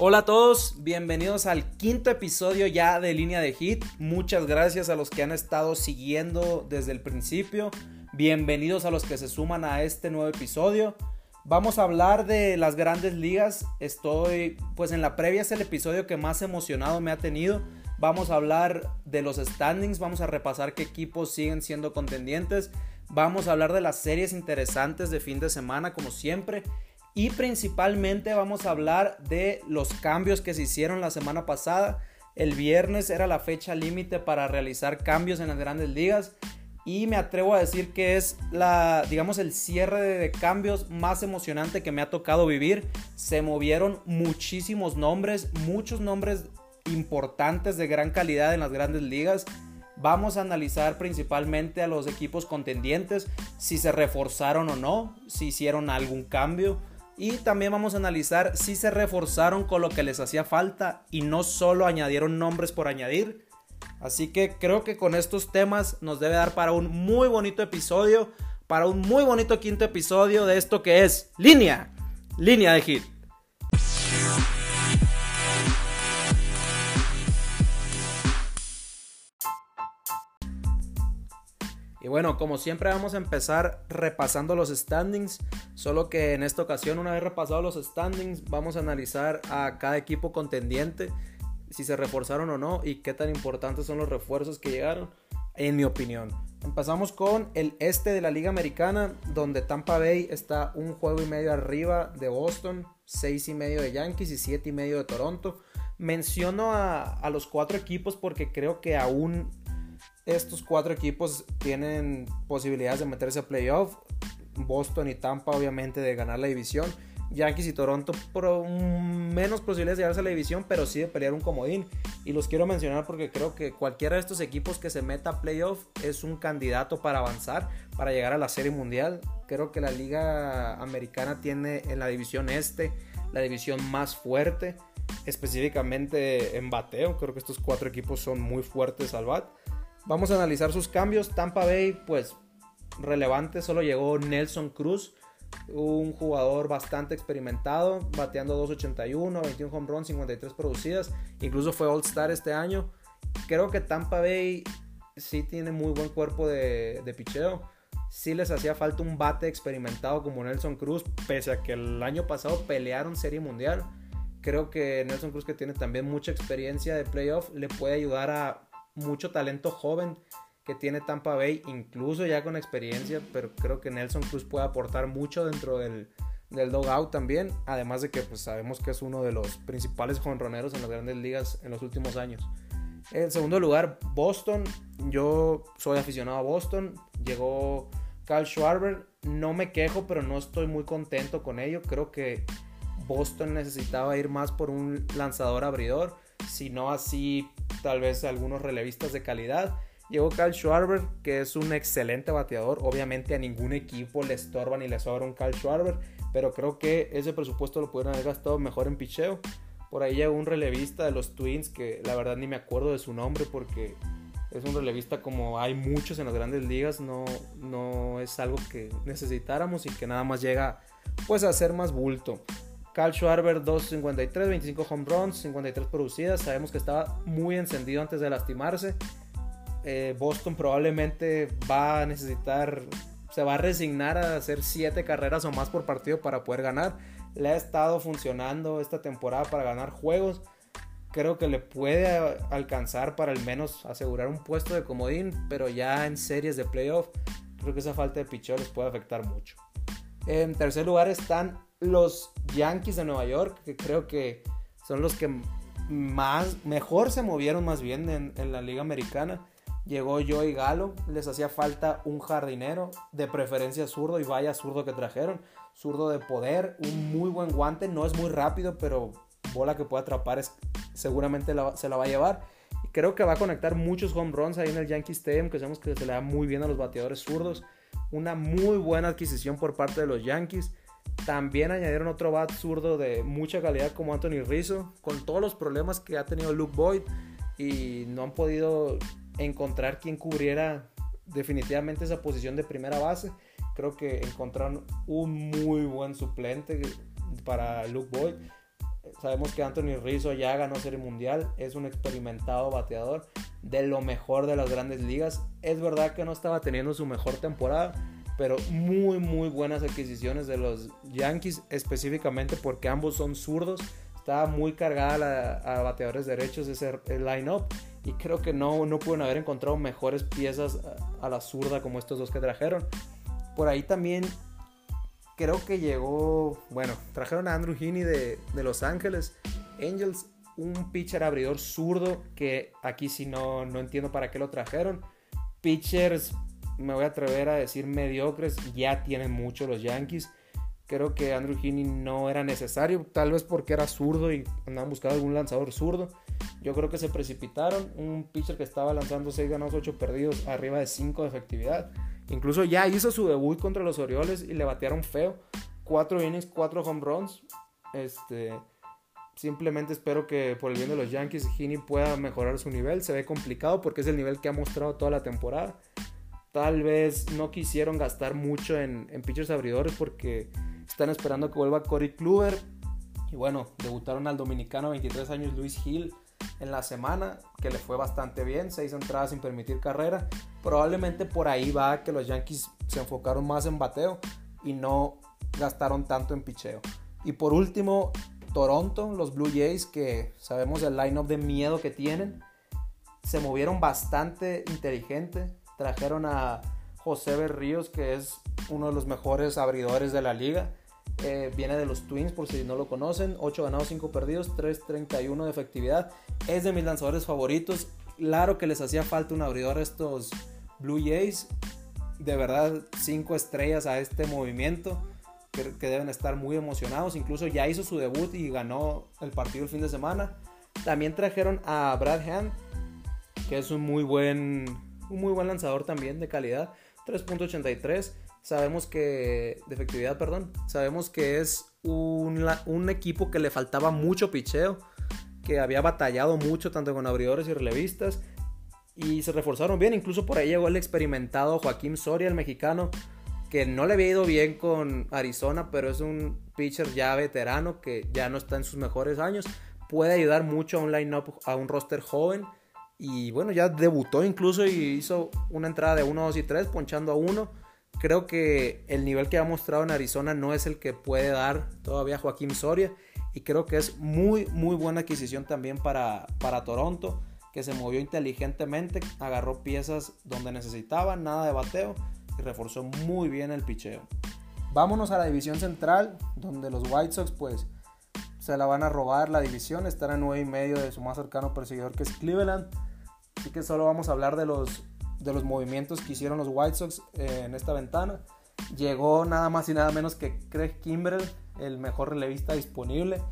Hola a todos, bienvenidos al quinto episodio ya de Línea de Hit. Muchas gracias a los que han estado siguiendo desde el principio. Bienvenidos a los que se suman a este nuevo episodio. Vamos a hablar de las grandes ligas. Estoy, pues en la previa es el episodio que más emocionado me ha tenido. Vamos a hablar de los standings, vamos a repasar qué equipos siguen siendo contendientes. Vamos a hablar de las series interesantes de fin de semana, como siempre. Y principalmente vamos a hablar de los cambios que se hicieron la semana pasada. El viernes era la fecha límite para realizar cambios en las grandes ligas. Y me atrevo a decir que es la, digamos, el cierre de cambios más emocionante que me ha tocado vivir. Se movieron muchísimos nombres, muchos nombres importantes de gran calidad en las grandes ligas. Vamos a analizar principalmente a los equipos contendientes, si se reforzaron o no, si hicieron algún cambio. Y también vamos a analizar si se reforzaron con lo que les hacía falta y no solo añadieron nombres por añadir. Así que creo que con estos temas nos debe dar para un muy bonito episodio, para un muy bonito quinto episodio de esto que es línea, línea de hit. Y bueno, como siempre vamos a empezar repasando los standings, solo que en esta ocasión una vez repasado los standings vamos a analizar a cada equipo contendiente, si se reforzaron o no y qué tan importantes son los refuerzos que llegaron, en mi opinión. Empezamos con el este de la Liga Americana, donde Tampa Bay está un juego y medio arriba de Boston, seis y medio de Yankees y siete y medio de Toronto. Menciono a, a los cuatro equipos porque creo que aún estos cuatro equipos tienen posibilidades de meterse a playoff. Boston y Tampa obviamente de ganar la división. Yankees y Toronto por menos posibilidades de a la división, pero sí de pelear un comodín. Y los quiero mencionar porque creo que cualquiera de estos equipos que se meta a playoff es un candidato para avanzar, para llegar a la Serie Mundial. Creo que la Liga Americana tiene en la división este la división más fuerte, específicamente en bateo. Creo que estos cuatro equipos son muy fuertes al bat. Vamos a analizar sus cambios. Tampa Bay, pues relevante, solo llegó Nelson Cruz, un jugador bastante experimentado, bateando 281, 21 home runs, 53 producidas, incluso fue All Star este año. Creo que Tampa Bay sí tiene muy buen cuerpo de, de picheo. Sí les hacía falta un bate experimentado como Nelson Cruz, pese a que el año pasado pelearon Serie Mundial. Creo que Nelson Cruz, que tiene también mucha experiencia de playoff, le puede ayudar a mucho talento joven que tiene Tampa Bay, incluso ya con experiencia, pero creo que Nelson Cruz puede aportar mucho dentro del, del dogout también, además de que pues, sabemos que es uno de los principales jonroneros en las grandes ligas en los últimos años. En segundo lugar, Boston. Yo soy aficionado a Boston. Llegó Carl Schwarber. No me quejo, pero no estoy muy contento con ello. Creo que Boston necesitaba ir más por un lanzador abridor. Si no así, tal vez algunos relevistas de calidad. Llegó Kyle Schwarber, que es un excelente bateador. Obviamente a ningún equipo le estorba ni le sobra un Kyle Schwarber, pero creo que ese presupuesto lo pudieron haber gastado mejor en picheo. Por ahí llegó un relevista de los Twins, que la verdad ni me acuerdo de su nombre porque es un relevista como hay muchos en las grandes ligas, no, no es algo que necesitáramos y que nada más llega pues a hacer más bulto. Cal Schwarber 2.53, 25 home runs, 53 producidas. Sabemos que estaba muy encendido antes de lastimarse. Eh, Boston probablemente va a necesitar, se va a resignar a hacer 7 carreras o más por partido para poder ganar. Le ha estado funcionando esta temporada para ganar juegos. Creo que le puede alcanzar para al menos asegurar un puesto de comodín, pero ya en series de playoff, creo que esa falta de picheo les puede afectar mucho. En tercer lugar están los Yankees de Nueva York, que creo que son los que más, mejor se movieron más bien en, la liga americana. Llegó Joey Galo, les hacía falta un jardinero, de preferencia zurdo, y vaya zurdo que trajeron. Zurdo de poder, un muy buen guante, no es muy rápido, pero bola que puede atrapar es, seguramente se la va a llevar. Y creo que va a conectar muchos home runs ahí en el Yankee Stadium, que sabemos que se le da muy bien a los bateadores zurdos. Una muy buena adquisición por parte de los Yankees. También añadieron otro bat zurdo de mucha calidad como Anthony Rizzo, con todos los problemas que ha tenido Luke Boyd y no han podido encontrar quien cubriera definitivamente esa posición de primera base. Creo que encontraron un muy buen suplente para Luke Boyd. Sabemos que Anthony Rizzo ya ganó Serie Mundial, es un experimentado bateador de lo mejor de las grandes ligas. Es verdad que no estaba teniendo su mejor temporada, pero muy muy buenas adquisiciones de los Yankees, específicamente porque ambos son zurdos. Estaba muy cargada a bateadores derechos ese line-up y creo que no, no pueden haber encontrado mejores piezas a la zurda como estos dos que trajeron. Por ahí también creo que llegó, bueno, trajeron a Andrew Heaney de, Los Ángeles Angels, un pitcher abridor zurdo que aquí sí no, no entiendo para qué lo trajeron. Pitchers, me voy a atrever a decir mediocres, ya tienen mucho los Yankees. Creo que Andrew Heaney no era necesario, tal vez porque era zurdo y andaban buscando algún lanzador zurdo. Yo creo que se precipitaron. Un pitcher que estaba lanzando 6 ganados, 8 perdidos, arriba de 5 de efectividad. Incluso ya hizo su debut contra los Orioles y le batearon feo. 4 innings, 4 home runs. Este, simplemente espero que por el bien de los Yankees, Heaney pueda mejorar su nivel. Se ve complicado porque es el nivel que ha mostrado toda la temporada. Tal vez no quisieron gastar mucho en, en pitchers abridores porque están esperando que vuelva Corey Kluber. Y bueno, debutaron al dominicano 23 años Luis Hill en la semana, que le fue bastante bien, seis entradas sin permitir carrera. Probablemente por ahí va que los Yankees se enfocaron más en bateo y no gastaron tanto en picheo. Y por último, Toronto, los Blue Jays, que sabemos el line-up de miedo que tienen, se movieron bastante inteligente. Trajeron a José Berríos, que es uno de los mejores abridores de la liga. Eh, viene de los Twins, por si no lo conocen. 8 ganados, 5 perdidos, 3.31 de efectividad. Es de mis lanzadores favoritos. Claro que les hacía falta un abridor a estos Blue Jays. De verdad, 5 estrellas a este movimiento. Que, deben estar muy emocionados. Incluso ya hizo su debut y ganó el partido el fin de semana. También trajeron a Brad Hand, que es un muy buen, un muy buen lanzador también de calidad. 3.83 sabemos que, de efectividad, perdón, sabemos que es un, un, equipo que le faltaba mucho picheo, que había batallado mucho tanto con abridores y relevistas, y se reforzaron bien, incluso por ahí llegó el experimentado Joaquín Soria, el mexicano, que no le había ido bien con Arizona, pero es un pitcher ya veterano que ya no está en sus mejores años, puede ayudar mucho a un line-up, a un roster joven, y bueno, ya debutó incluso y hizo una entrada de 1, 2 y 3, ponchando a 1 creo que el nivel que ha mostrado en Arizona no es el que puede dar todavía Joaquín Soria. Y creo que es muy, muy buena adquisición también para, para Toronto, que se movió inteligentemente, agarró piezas donde necesitaba, nada de bateo y reforzó muy bien el picheo. Vámonos a la división central, donde los White Sox pues se la van a robar la división, están a 9 y medio de su más cercano perseguidor que es Cleveland. Así que solo vamos a hablar de los de los movimientos que hicieron los White Sox eh, en esta ventana. Llegó nada más y nada menos que Craig Kimbrell, el mejor relevista disponible,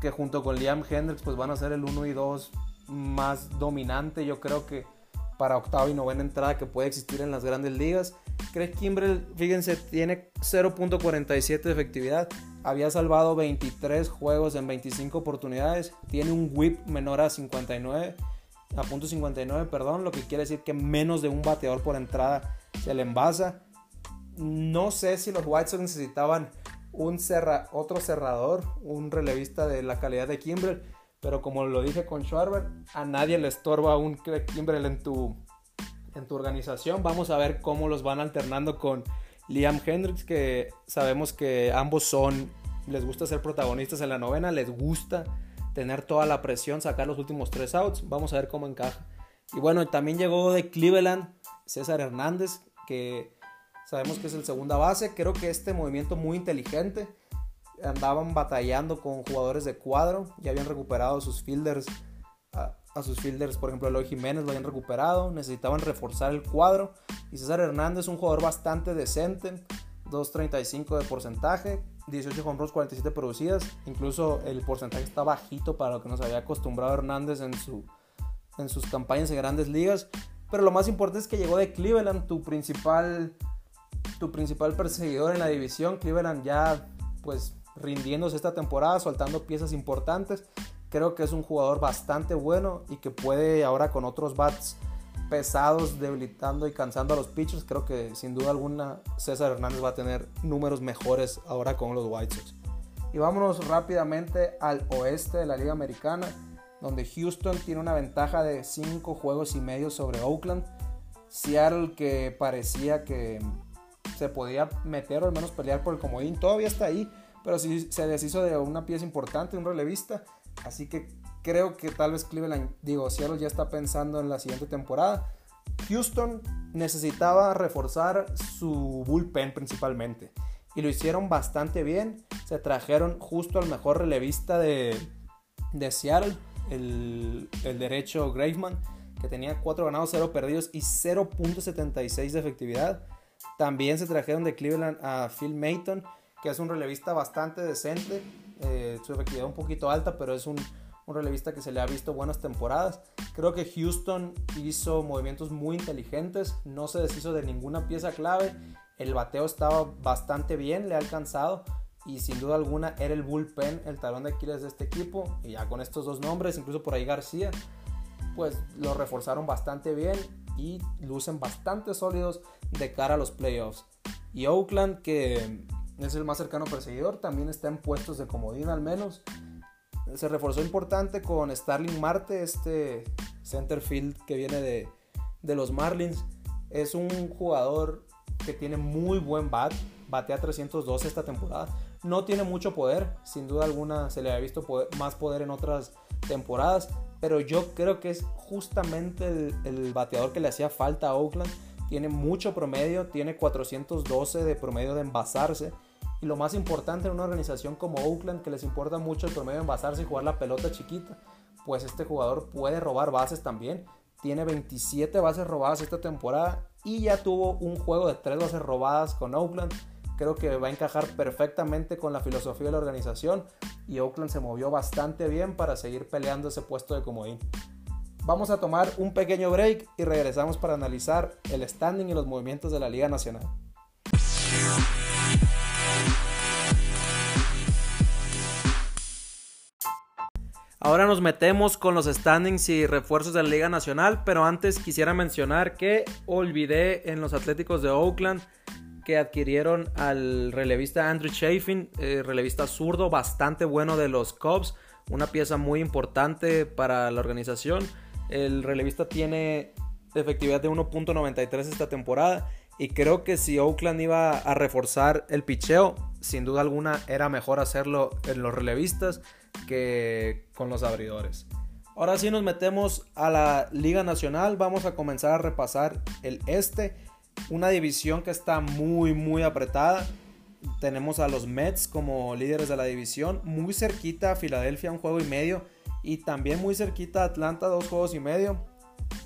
que junto con Liam Hendricks pues van a ser el 1 y 2 más dominante, yo creo que para octava y novena entrada que puede existir en las grandes ligas. Craig Kimbrell, fíjense, tiene 0.47 de efectividad. Había salvado 23 juegos en 25 oportunidades. Tiene un whip menor a 59 a punto 59, perdón, lo que quiere decir que menos de un bateador por entrada se le envasa. No sé si los White Sox necesitaban un cerra, otro cerrador, un relevista de la calidad de Kimbrel, pero como lo dije con Schwarber, a nadie le estorba un Kimbrel en tu, en tu organización. Vamos a ver cómo los van alternando con Liam Hendricks, que sabemos que ambos son, les gusta ser protagonistas en la novena, les gusta tener toda la presión, sacar los últimos tres outs. Vamos a ver cómo encaja. Y bueno, también llegó de Cleveland César Hernández, que sabemos que es el segunda base. Creo que este movimiento muy inteligente. Andaban batallando con jugadores de cuadro, ya habían recuperado sus fielders, a, sus fielders, por ejemplo, Eloy Jiménez lo habían recuperado, necesitaban reforzar el cuadro. Y César Hernández, un jugador bastante decente, 2.35 de porcentaje, 18 home runs, 47 producidas. Incluso el porcentaje está bajito para lo que nos había acostumbrado Hernández en, su, en sus campañas en grandes ligas. Pero lo más importante es que llegó de Cleveland, tu principal, tu principal perseguidor en la división. Cleveland ya pues rindiéndose esta temporada, soltando piezas importantes. Creo que es un jugador bastante bueno y que puede ahora con otros bats pesados, debilitando y cansando a los pitchers, creo que sin duda alguna César Hernández va a tener números mejores ahora con los White Sox. Y vámonos rápidamente al oeste de la Liga Americana, donde Houston tiene una ventaja de 5 juegos y medio sobre Oakland. Seattle que parecía que se podía meter o al menos pelear por el comodín, todavía está ahí, pero sí se deshizo de una pieza importante, un relevista. Así que creo que tal vez Cleveland, digo, Seattle ya está pensando en la siguiente temporada. Houston necesitaba reforzar su bullpen principalmente y lo hicieron bastante bien. Se trajeron justo al mejor relevista de, de Seattle, el, el derecho Graveman, que tenía 4 ganados, 0 perdidos y 0.76 de efectividad. También se trajeron de Cleveland a Phil Mayton, que es un relevista bastante decente. Eh, su efectividad un poquito alta, pero es un, un relevista que se le ha visto buenas temporadas. Creo que Houston hizo movimientos muy inteligentes, no se deshizo de ninguna pieza clave el bateo estaba bastante bien, le ha alcanzado y sin duda alguna era el bullpen, el talón de Aquiles de este equipo. Y ya con estos dos nombres, incluso por ahí García, pues lo reforzaron bastante bien y lucen bastante sólidos de cara a los playoffs. Y Oakland, que es el más cercano perseguidor, también está en puestos de comodín al menos. Se reforzó importante con Starling Marte, este center field que viene de, de los Marlins. Es un jugador que tiene muy buen bat, batea 312 esta temporada. No tiene mucho poder, sin duda alguna se le ha visto más poder en otras temporadas, pero yo creo que es justamente el, bateador que le hacía falta a Oakland. Tiene mucho promedio, tiene 412 de promedio de envasarse. Y lo más importante en una organización como Oakland, que les importa mucho el promedio de envasarse y jugar la pelota chiquita, pues este jugador puede robar bases también. Tiene 27 bases robadas esta temporada y ya tuvo un juego de tres bases robadas con Oakland. Creo que va a encajar perfectamente con la filosofía de la organización y Oakland se movió bastante bien para seguir peleando ese puesto de comodín. Vamos a tomar un pequeño break y regresamos para analizar el standing y los movimientos de la Liga Nacional. Ahora nos metemos con los standings y refuerzos de la Liga Nacional, pero antes quisiera mencionar que olvidé en los Atléticos de Oakland que adquirieron al relevista Andrew Chafin, eh, relevista zurdo bastante bueno de los Cubs, una pieza muy importante para la organización. El relevista tiene efectividad de 1.93 esta temporada y creo que si Oakland iba a reforzar el picheo, sin duda alguna era mejor hacerlo en los relevistas que con los abridores. Ahora sí nos metemos a la Liga Nacional. Vamos a comenzar a repasar el este. Una división que está muy muy apretada. Tenemos a los Mets como líderes de la división. Muy cerquita a Filadelfia un juego y medio. Y también muy cerquita a Atlanta dos juegos y medio.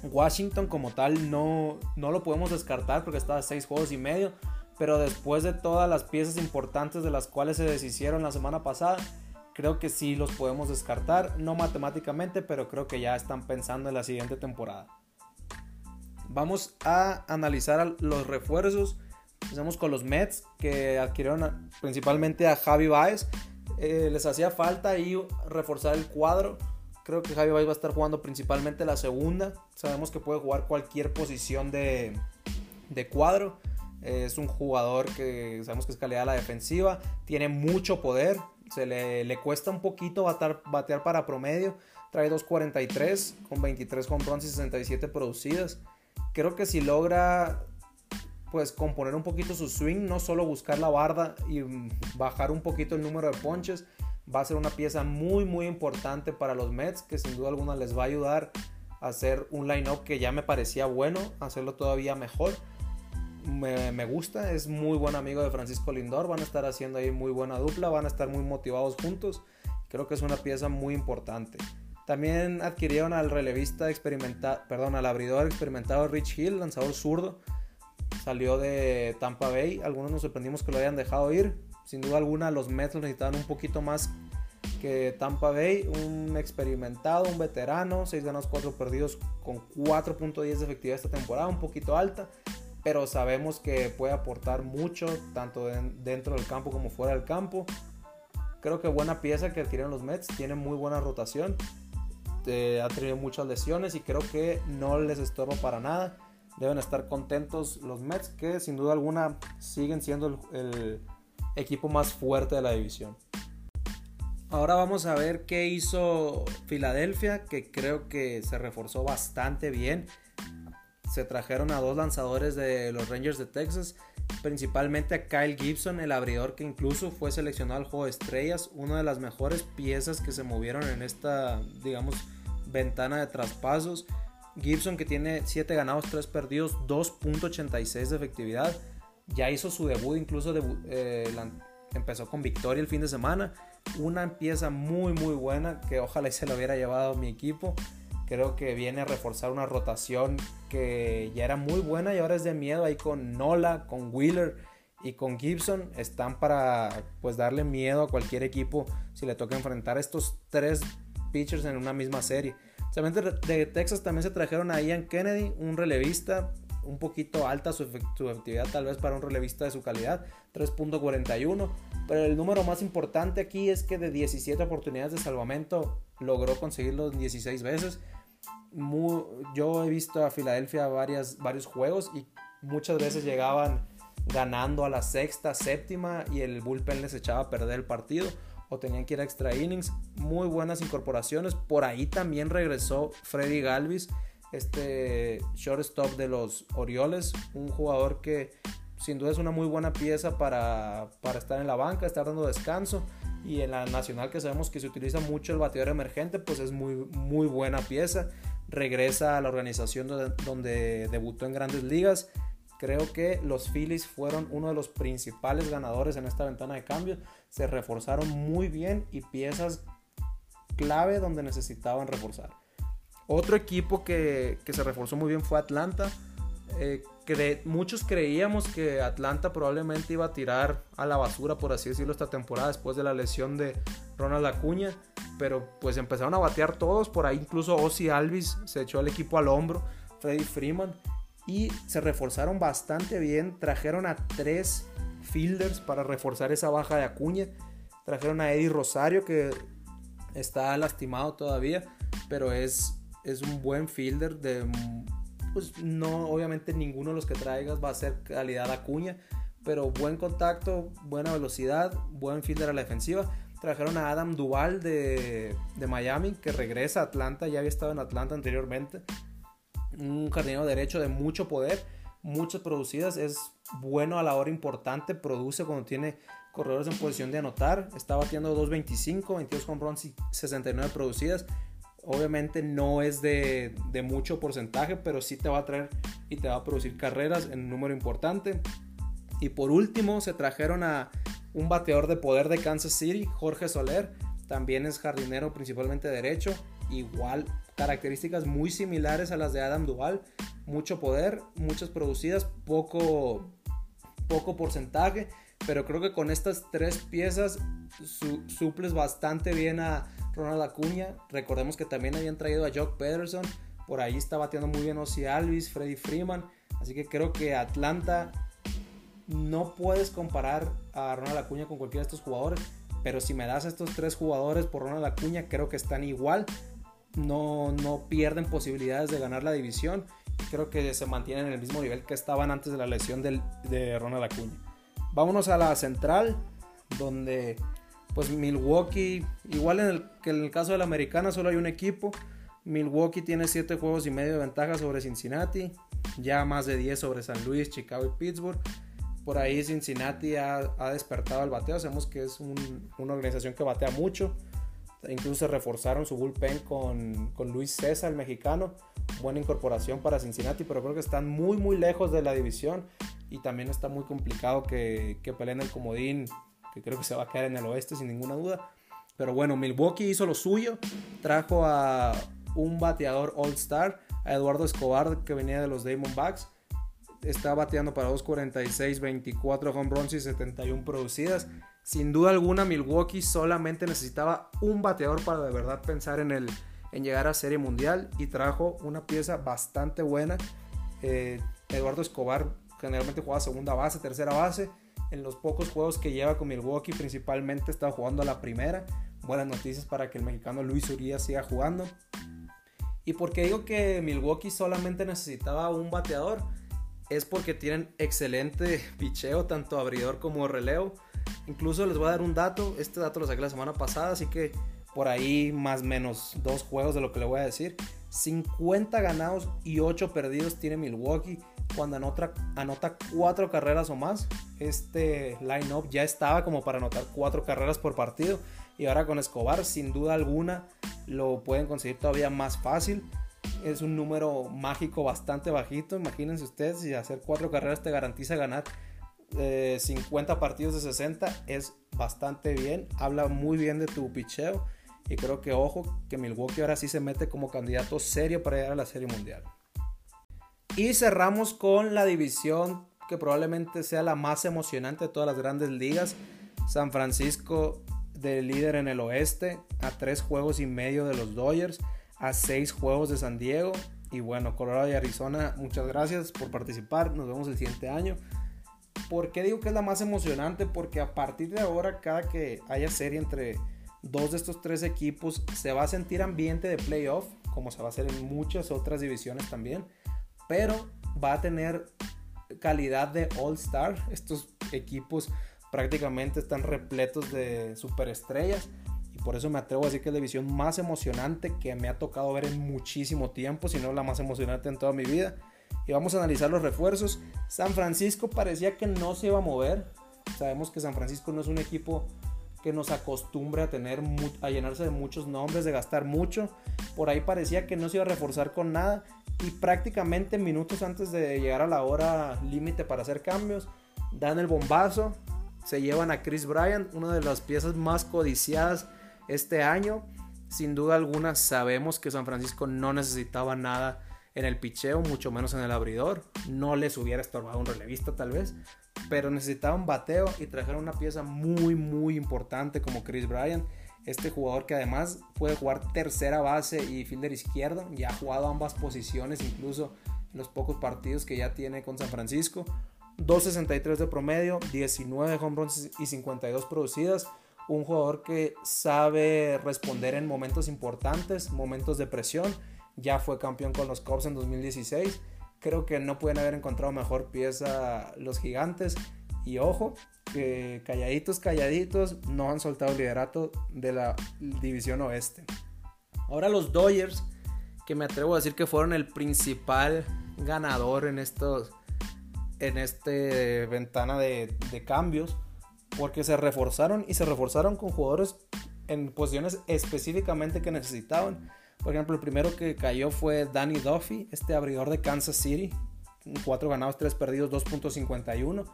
Washington como tal no, no lo podemos descartar porque está a seis juegos y medio. Pero después de todas las piezas importantes de las cuales se deshicieron la semana pasada creo que sí los podemos descartar, no matemáticamente, pero creo que ya están pensando en la siguiente temporada. Vamos a analizar los refuerzos. Empezamos con los Mets que adquirieron principalmente a Javi Baez. Eh, les hacía falta ahí reforzar el cuadro. Creo que Javi Baez va a estar jugando principalmente la segunda. Sabemos que puede jugar cualquier posición de, de cuadro. Es un jugador que sabemos que es calidad la defensiva. Tiene mucho poder se le, cuesta un poquito batear para promedio. Trae 2.43 con 23 home runs y 67 producidas. Creo que si logra pues componer un poquito su swing, no solo buscar la barda y bajar un poquito el número de ponches, va a ser una pieza muy muy importante para los Mets que sin duda alguna les va a ayudar a hacer un line-up que ya me parecía bueno, hacerlo todavía mejor me, gusta, es muy buen amigo de Francisco Lindor, van a estar haciendo ahí muy buena dupla, van a estar muy motivados juntos, creo que es una pieza muy importante. También adquirieron al relevista experimentado, perdón, al abridor experimentado Rich Hill, lanzador zurdo, salió de Tampa Bay, algunos nos sorprendimos que lo hayan dejado ir, sin duda alguna los Mets necesitaban un poquito más que Tampa Bay, un experimentado, un veterano, 6 ganados, 4 perdidos con 4.10 de efectividad esta temporada, un poquito alta pero sabemos que puede aportar mucho, tanto dentro del campo como fuera del campo. Creo que buena pieza que adquirieron los Mets, tiene muy buena rotación, eh, ha tenido muchas lesiones y creo que no les estorba para nada. Deben estar contentos los Mets, que sin duda alguna siguen siendo el, el equipo más fuerte de la división. Ahora vamos a ver qué hizo Filadelfia, que creo que se reforzó bastante bien. Se trajeron a dos lanzadores de los Rangers de Texas, principalmente a Kyle Gibson, el abridor que incluso fue seleccionado al juego de estrellas, una de las mejores piezas que se movieron en esta, digamos, ventana de traspasos. Gibson que tiene 7 ganados, 3 perdidos, 2.86 de efectividad. Ya hizo su debut, incluso eh, empezó con victoria el fin de semana. Una pieza muy muy buena que ojalá se lo hubiera llevado mi equipo. Creo que viene a reforzar una rotación que ya era muy buena y ahora es de miedo ahí con Nola, con Wheeler y con Gibson. Están para pues darle miedo a cualquier equipo si le toca enfrentar a estos tres pitchers en una misma serie. De Texas también se trajeron a Ian Kennedy, un relevista, un poquito alta su, efectividad tal vez para un relevista de su calidad, 3.41. Pero el número más importante aquí es que de 17 oportunidades de salvamento logró conseguirlo 16 veces. Yo he visto a Filadelfia varios juegos y muchas veces llegaban ganando a la sexta, séptima y el bullpen les echaba a perder el partido o tenían que ir a extra innings. Muy buenas incorporaciones. Por ahí también regresó Freddy Galvis, este shortstop de los Orioles, un jugador que sin duda es una muy buena pieza para, para estar en la banca, estar dando descanso. Y en la nacional que sabemos que se utiliza mucho el bateador emergente, pues es muy, muy buena pieza. Regresa a la organización donde, debutó en grandes ligas. Creo que los Phillies fueron uno de los principales ganadores en esta ventana de cambio se reforzaron muy bien y piezas clave donde necesitaban reforzar. Otro equipo que, se reforzó muy bien fue Atlanta. Eh, muchos creíamos que Atlanta probablemente iba a tirar a la basura, por así decirlo, esta temporada después de la lesión de Ronald Acuña. Pero pues empezaron a batear todos. Por ahí incluso Ozzy Alvis se echó el equipo al hombro. Freddy Freeman. Y se reforzaron bastante bien. Trajeron a tres fielders para reforzar esa baja de Acuña. Trajeron a Eddie Rosario que está lastimado todavía, pero es, es un buen fielder de pues no obviamente ninguno de los que traigas va a ser calidad Acuña, pero buen contacto, buena velocidad, buen fielder a la defensiva. Trajeron a Adam Duval de, de Miami, que regresa a Atlanta, ya había estado en Atlanta anteriormente. Un jardinero derecho de mucho poder muchas producidas, es bueno a la hora importante, produce cuando tiene corredores en posición de anotar, está batiendo 2.25, 22 home runs y 69 producidas. Obviamente no es de, de, mucho porcentaje, pero sí te va a traer y te va a producir carreras en un número importante. Y por último se trajeron a un bateador de poder de Kansas City, Jorge Soler, también es jardinero principalmente derecho, igual características muy similares a las de Adam Duval, mucho poder, muchas producidas, poco, poco porcentaje, pero creo que con estas tres piezas suples bastante bien a Ronald Acuña. Recordemos que también habían traído a Jock Pederson, por ahí está bateando muy bien Ozzy Alvis, Freddy Freeman, así que creo que Atlanta no puedes comparar a Ronald Acuña con cualquiera de estos jugadores, pero si me das estos tres jugadores por Ronald Acuña, creo que están igual. No, no pierden posibilidades de ganar la división creo que se mantienen en el mismo nivel que estaban antes de la lesión de Ronald Acuña. Vámonos a la central, donde pues Milwaukee, igual en el, que en el caso de la americana solo hay un equipo. Milwaukee tiene 7 juegos y medio de ventaja sobre Cincinnati, ya más de 10 sobre San Luis, Chicago y Pittsburgh. Por ahí Cincinnati ha, despertado el bateo, sabemos que es una organización que batea mucho. Incluso reforzaron su bullpen con, Luis César, el mexicano buena incorporación para Cincinnati, pero creo que están muy muy lejos de la división y también está muy complicado que peleen el comodín, creo que se va a quedar en el oeste sin ninguna duda. Pero bueno, Milwaukee hizo lo suyo, trajo a un bateador All Star, a Eduardo Escobar que venía de los Diamondbacks. Está bateando para 2.46, 24 home runs y 71 producidas. Sin duda alguna, Milwaukee solamente necesitaba un bateador para de verdad pensar en el, en llegar a Serie Mundial y trajo una pieza bastante buena. Eh, Eduardo Escobar generalmente juega segunda base, tercera base. En los pocos juegos que lleva con Milwaukee, principalmente está jugando a la primera. Buenas noticias para que el mexicano Luis Urias siga jugando. Y porque digo que Milwaukee solamente necesitaba un bateador, es porque tienen excelente picheo, tanto abridor como relevo. Incluso les voy a dar un dato, este dato lo saqué la semana pasada, así que por ahí más menos dos juegos de lo que le voy a decir. 50 ganados y 8 perdidos tiene Milwaukee cuando anota, 4 carreras o más. Este line-up ya estaba como para anotar 4 carreras por partido. Y ahora con Escobar, sin duda alguna, lo pueden conseguir todavía más fácil. Es un número mágico bastante bajito. Imagínense ustedes, si hacer 4 carreras te garantiza ganar 50 eh, partidos de 60, es bastante bien. Habla muy bien de tu picheo. Y creo que ojo, que Milwaukee ahora sí se mete como candidato serio para llegar a la Serie Mundial. Y cerramos con la división que probablemente sea la más emocionante de todas las grandes ligas. San Francisco de líder en el oeste, a tres juegos y medio de los Dodgers, a seis juegos de San Diego. Y bueno, Colorado y Arizona, muchas gracias por participar. Nos vemos el siguiente año. ¿Por qué digo que es la más emocionante? Porque a partir de ahora, cada que haya serie entre dos de estos tres equipos se va a sentir ambiente de playoff, como se va a hacer en muchas otras divisiones también, pero va a tener calidad de All Star. Estos equipos prácticamente están repletos de superestrellas y por eso me atrevo a decir que es la división más emocionante que me ha tocado ver en muchísimo tiempo, si no la más emocionante en toda mi vida. Y vamos a analizar los refuerzos. San Francisco parecía que no se iba a mover. Sabemos que San Francisco no es un equipo que nos acostumbre a tener a llenarse de muchos nombres, de gastar mucho. Por ahí parecía que no se iba a reforzar con nada y prácticamente minutos antes de llegar a la hora límite para hacer cambios, dan el bombazo, se llevan a Chris Bryant, una de las piezas más codiciadas este año. Sin duda alguna sabemos que San Francisco no necesitaba nada en el picheo, mucho menos en el abridor. No les hubiera estorbado un relevista tal vez, pero necesitaban bateo y trajeron una pieza muy muy importante como Chris Bryant. Este jugador que además puede jugar tercera base y fielder izquierdo, ya ha jugado ambas posiciones incluso en los pocos partidos que ya tiene con San Francisco. 2.63 de promedio, 19 home runs y 52 producidas. Un jugador que sabe responder en momentos importantes, momentos de presión. Ya fue campeón con los Cubs en 2016 Creo que no pueden haber encontrado mejor pieza los gigantes. Y ojo, que calladitos, calladitos, no han soltado el liderato de la división oeste. Ahora los Dodgers, que me atrevo a decir que fueron el principal ganador en estos en este ventana de, cambios porque se reforzaron y se reforzaron con jugadores en posiciones específicamente que necesitaban por ejemplo, el primero que cayó fue Danny Duffy, este abridor de Kansas City. 4 ganados, 3 perdidos, 2.51.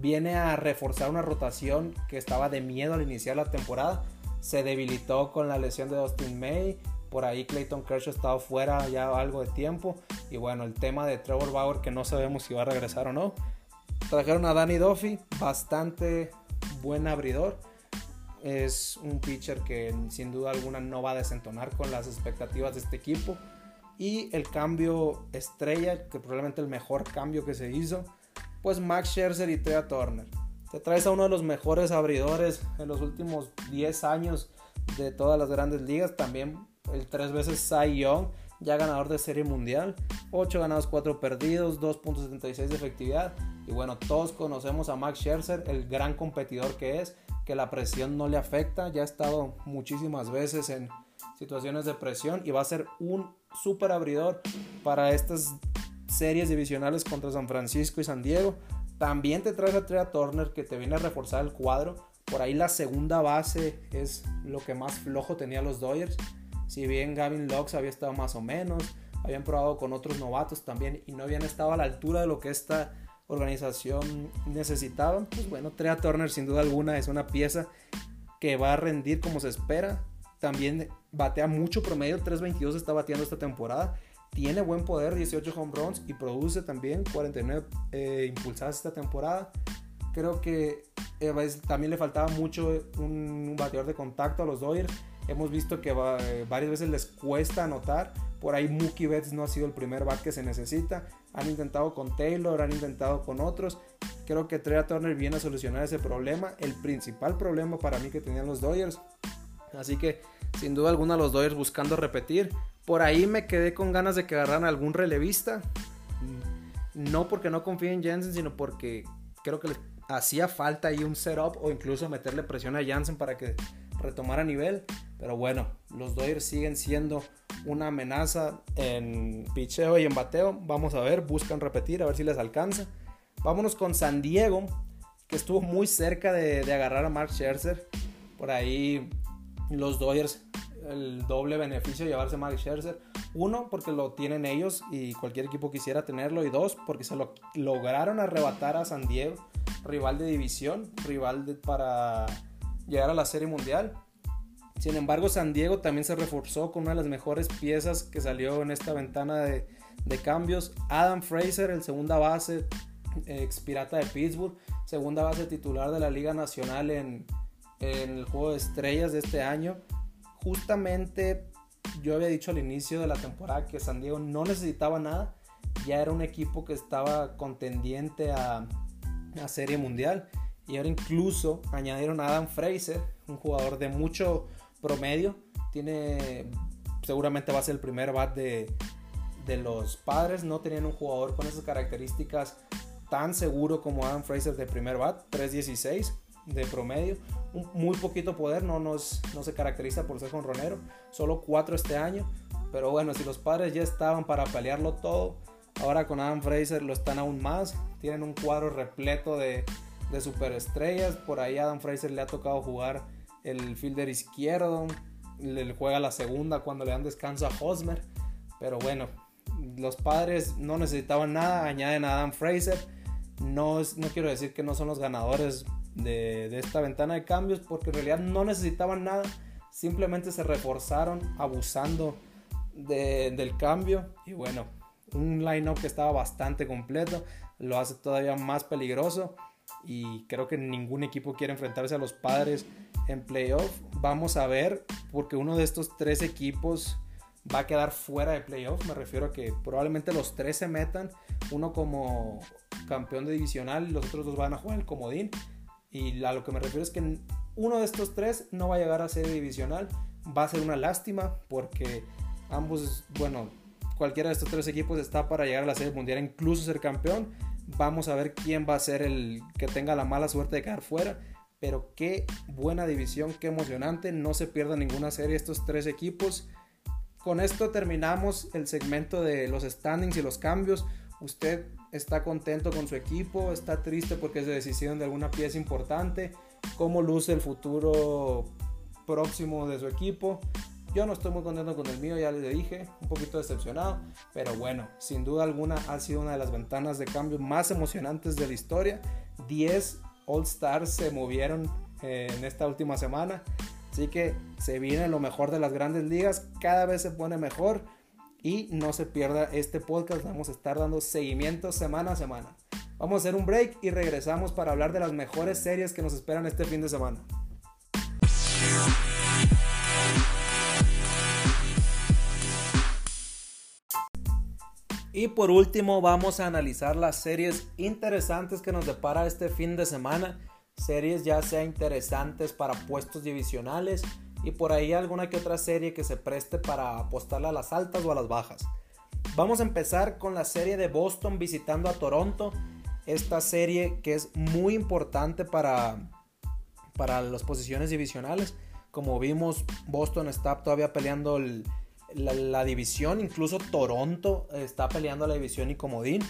Viene a reforzar una rotación que estaba de miedo al iniciar la temporada. Se debilitó con la lesión de Dustin May. Por ahí Clayton Kershaw estaba fuera ya algo de tiempo. Y bueno, el tema de Trevor Bauer que no sabemos si va a regresar o no. Trajeron a Danny Duffy, bastante buen abridor es un pitcher que sin duda alguna no va a desentonar con las expectativas de este equipo. Y el cambio estrella, que probablemente el mejor cambio que se hizo, pues Max Scherzer y Trea Turner. Te traes a uno de los mejores abridores en los últimos 10 años de todas las grandes ligas. También el tres veces Cy Young, ya ganador de Serie Mundial. 8 ganados, 4 perdidos, 2.76 de efectividad. Y bueno, todos conocemos a Max Scherzer, el gran competidor que es que la presión no le afecta. Ya ha estado muchísimas veces en situaciones de presión y va a ser un super abridor para estas series divisionales contra San Francisco y San Diego. También te trae a Trea Turner que te viene a reforzar el cuadro. Por ahí la segunda base es lo que más flojo tenía los Dodgers. Si bien Gavin Lux había estado más o menos, habían probado con otros novatos también y no habían estado a la altura de lo que esta organización necesitaban, pues bueno, Trea Turner sin duda alguna es una pieza que va a rendir como se espera. También batea mucho promedio, 3.22 está bateando esta temporada. Tiene buen poder, 18 home runs y produce también 49 eh, impulsadas esta temporada. Creo que eh, también le faltaba mucho un, bateador de contacto a los Dodgers. Hemos visto que eh, varias veces les cuesta anotar. Por ahí Mookie Betts no ha sido el primer bat que se necesita. Han intentado con Taylor, han intentado con otros. Creo que Trea Turner viene a solucionar ese problema. El principal problema para mí que tenían los Dodgers. Así que sin duda alguna los Dodgers buscando repetir. Por ahí me quedé con ganas de que agarraran algún relevista. No porque no confíe en Jensen, sino porque creo que les hacía falta ahí un setup o incluso meterle presión a Jansen para que retomara nivel. Pero bueno, los Dodgers siguen siendo una amenaza en picheo y en bateo. Vamos a ver, buscan repetir, a ver si les alcanza. Vámonos con San Diego, que estuvo muy cerca de, agarrar a Mark Scherzer. Por ahí los Dodgers, el doble beneficio de llevarse a Mark Scherzer. Uno, porque lo tienen ellos y cualquier equipo quisiera tenerlo. Y dos, porque se lo lograron arrebatar a San Diego, rival de división, rival para llegar a la Serie Mundial. Sin embargo, San Diego también se reforzó con una de las mejores piezas que salió en esta ventana de, cambios. Adam Fraser, el segunda base, ex pirata de Pittsburgh, segunda base titular de la Liga Nacional en, en el juego de estrellas de este año. Justamente yo había dicho al inicio de la temporada que San Diego no necesitaba nada. Ya era un equipo que estaba contendiente a, a Serie Mundial. Y ahora incluso añadieron a Adam Fraser, un jugador de mucho promedio. Tiene, seguramente va a ser el primer bat de, de los padres. No tenían un jugador con esas características tan seguro como Adam Fraser de primer bat, 3.16 de promedio. Un, muy poquito poder, no, no se caracteriza por ser jonronero, solo 4 este año. Pero bueno, si los padres ya estaban para pelearlo todo, ahora con Adam Fraser lo están aún más. Tienen un cuadro repleto de, de superestrellas. Por ahí Adam Fraser le ha tocado jugar el fielder izquierdo, le juega la segunda cuando le dan descanso a Hosmer. Pero bueno, los padres no necesitaban nada, añaden a Adam Fraser. No, no quiero decir que no son los ganadores de, esta ventana de cambios, porque en realidad no necesitaban nada, simplemente se reforzaron abusando del cambio. Y bueno, un line-up que estaba bastante completo, lo hace todavía más peligroso. Y creo que ningún equipo quiere enfrentarse a los padres en playoff. Vamos a ver, porque uno de estos tres equipos va a quedar fuera de playoff. Me refiero a que probablemente los tres se metan, uno como campeón de divisional y los otros dos van a jugar el comodín. Y a lo que me refiero es que uno de estos tres no va a llegar a ser divisional. Va a ser una lástima porque ambos, bueno, cualquiera de estos tres equipos está para llegar a la serie mundial, incluso ser campeón. Vamos a ver quién va a ser el que tenga la mala suerte de quedar fuera. Pero qué buena división, qué emocionante. No se pierda ninguna serie estos tres equipos. Con esto terminamos el segmento de los standings y los cambios. Usted está contento con su equipo, está triste porque es de decisión de alguna pieza importante. ¿Cómo luce el futuro próximo de su equipo? Yo no estoy muy contento con el mío, ya les dije, un poquito decepcionado, pero bueno, sin duda alguna ha sido una de las ventanas de cambio más emocionantes de la historia. 10 All Stars se movieron eh, en esta última semana. Así que se viene lo mejor de las grandes ligas, cada vez se pone mejor y no se pierda este podcast, vamos a estar dando seguimiento semana a semana. Vamos a hacer un break y regresamos para hablar de las mejores series que nos esperan este fin de semana. Y por último vamos a analizar las series interesantes que nos depara este fin de semana. Series ya sea interesantes para puestos divisionales y por ahí alguna que otra serie que se preste para apostarle a las altas o a las bajas. Vamos a empezar con la serie de Boston visitando a Toronto. Esta serie que es muy importante para, para las posiciones divisionales. Como vimos, Boston está todavía peleando el, la, división, incluso Toronto está peleando la división y comodín.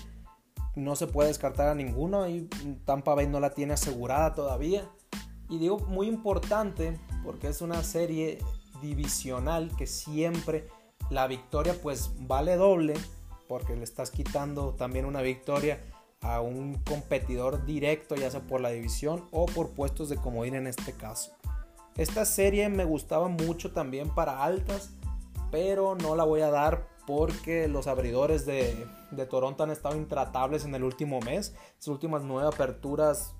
No se puede descartar a ninguno y Tampa Bay no la tiene asegurada todavía. Y digo muy importante porque es una serie divisional que siempre la victoria pues vale doble porque le estás quitando también una victoria a un competidor directo ya sea por la división o por puestos de comodín en este caso. Esta serie me gustaba mucho también para altas pero no la voy a dar porque los abridores de, Toronto han estado intratables en el último mes. Las últimas nueve aperturas,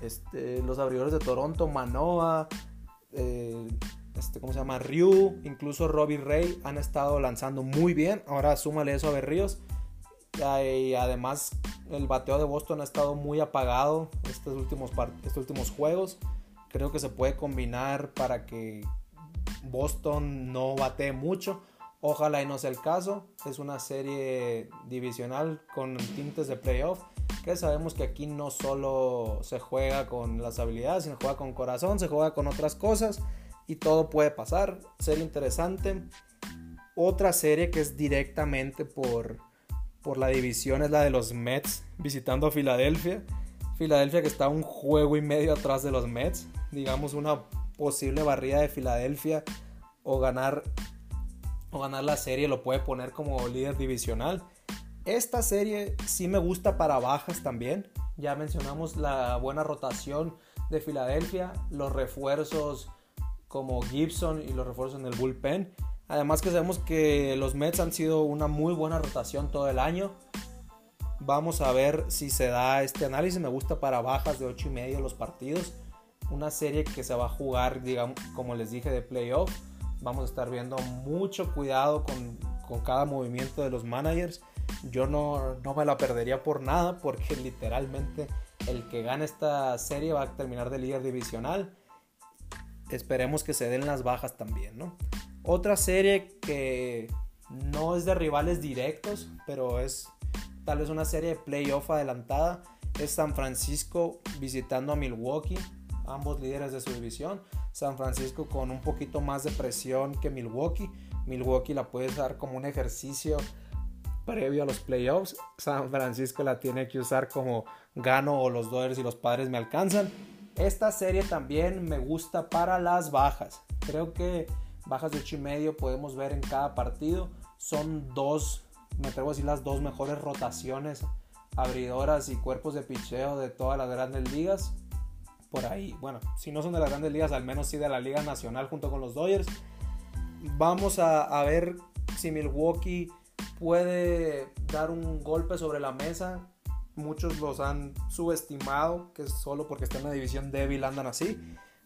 este, los abridores de Toronto, Manoa, eh, este, ¿cómo se llama? Ryu, incluso Robbie Ray han estado lanzando muy bien. Ahora súmale eso a Berríos. Y además el bateo de Boston ha estado muy apagado estos últimos, estos últimos juegos. Creo que se puede combinar para que Boston no bate mucho. Ojalá y no sea el caso. Es una serie divisional con tintes de playoff. Que sabemos que aquí no solo se juega con las habilidades, sino juega con corazón, se juega con otras cosas y todo puede pasar. Serie interesante. Otra serie que es directamente por, por la división es la de los Mets visitando a Filadelfia. Filadelfia que está un juego y medio atrás de los Mets. Digamos una posible barrida de Filadelfia o ganar o ganar la serie lo puede poner como líder divisional. Esta serie sí me gusta para bajas también. Ya mencionamos la buena rotación de Filadelfia, los refuerzos como Gibson y los refuerzos en el bullpen. Además que sabemos que los Mets han sido una muy buena rotación todo el año. Vamos a ver si se da este análisis. Me gusta para bajas de 8 y medio los partidos. Una serie que se va a jugar, digamos, como les dije, de playoff. Vamos a estar viendo mucho cuidado con, con cada movimiento de los managers yo no, me la perdería por nada porque literalmente el que gane esta serie va a terminar de líder divisional. Esperemos que se den las bajas también, ¿no? Otra serie que no es de rivales directos, pero es tal vez una serie de playoff adelantada, es San Francisco visitando a Milwaukee, ambos líderes de su división. San Francisco con un poquito más de presión que Milwaukee. Milwaukee la puede dar como un ejercicio previo a los playoffs. San Francisco la tiene que usar como gano o los Dodgers y los padres me alcanzan. Esta serie también me gusta para las bajas. Creo que bajas de 8 y medio podemos ver en cada partido. Son dos, me atrevo a decir las dos mejores rotaciones abridoras y cuerpos de picheo de todas las grandes ligas. Por ahí, bueno, si no son de las grandes ligas, al menos sí de la Liga Nacional junto con los Dodgers. Vamos a, a ver si Milwaukee puede dar un golpe sobre la mesa. Muchos los han subestimado, que solo porque está en la división débil andan así.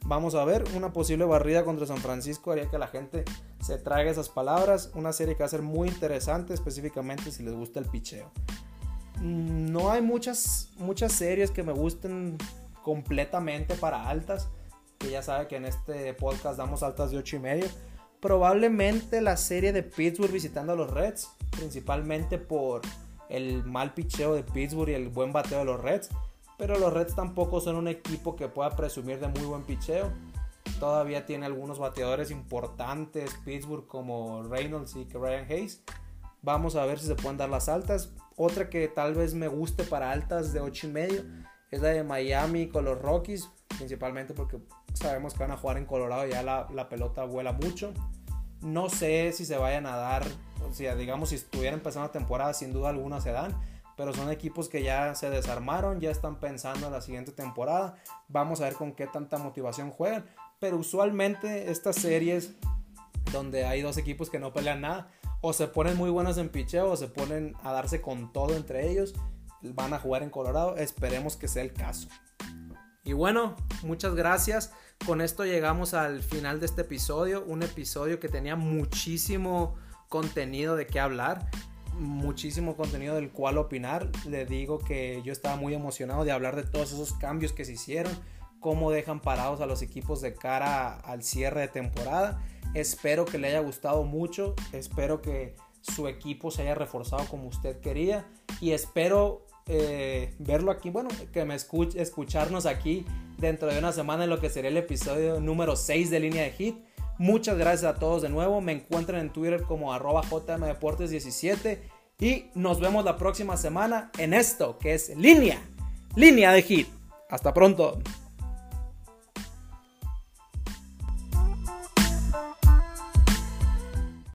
Vamos a ver, una posible barrida contra San Francisco haría que la gente se traiga esas palabras. Una serie que va a ser muy interesante, específicamente si les gusta el picheo. Mm, no hay muchas, muchas series que me gusten completamente para altas. Que ya sabe que en este podcast damos altas de 8 y medio probablemente la serie de Pittsburgh visitando a los Reds, principalmente por el mal picheo de Pittsburgh y el buen bateo de los Reds. Pero los Reds tampoco son un equipo que pueda presumir de muy buen picheo. Todavía tiene algunos bateadores importantes Pittsburgh como Reynolds y Ryan Hayes. Vamos a ver si se pueden dar las altas. Otra que tal vez me guste para altas de 8 y medio es la de Miami con los Rockies, principalmente porque sabemos que van a jugar en Colorado, ya la, la pelota vuela mucho. No sé si se vayan a dar, o sea, digamos, si estuviera empezando la temporada, sin duda alguna se dan, pero son equipos que ya se desarmaron, ya están pensando en la siguiente temporada. Vamos a ver con qué tanta motivación juegan, pero usualmente estas series donde hay dos equipos que no pelean nada, o se ponen muy buenos en picheo o se ponen a darse con todo entre ellos, van a jugar en Colorado, esperemos que sea el caso. Y bueno, muchas gracias. Con esto llegamos al final de este episodio. Un episodio que tenía muchísimo contenido de qué hablar. Muchísimo contenido del cual opinar. Le digo que yo estaba muy emocionado de hablar de todos esos cambios que se hicieron. Cómo dejan parados a los equipos de cara al cierre de temporada. Espero que le haya gustado mucho. Espero que su equipo se haya reforzado como usted quería. Y espero eh, verlo aquí, bueno, que me escuche, escucharnos aquí dentro de una semana en lo que sería el episodio número 6 de Línea de Hit. Muchas gracias a todos de nuevo. Me encuentran en Twitter como arroba jmdeportes17 y nos vemos la próxima semana en esto que es Línea, Línea de Hit. Hasta pronto.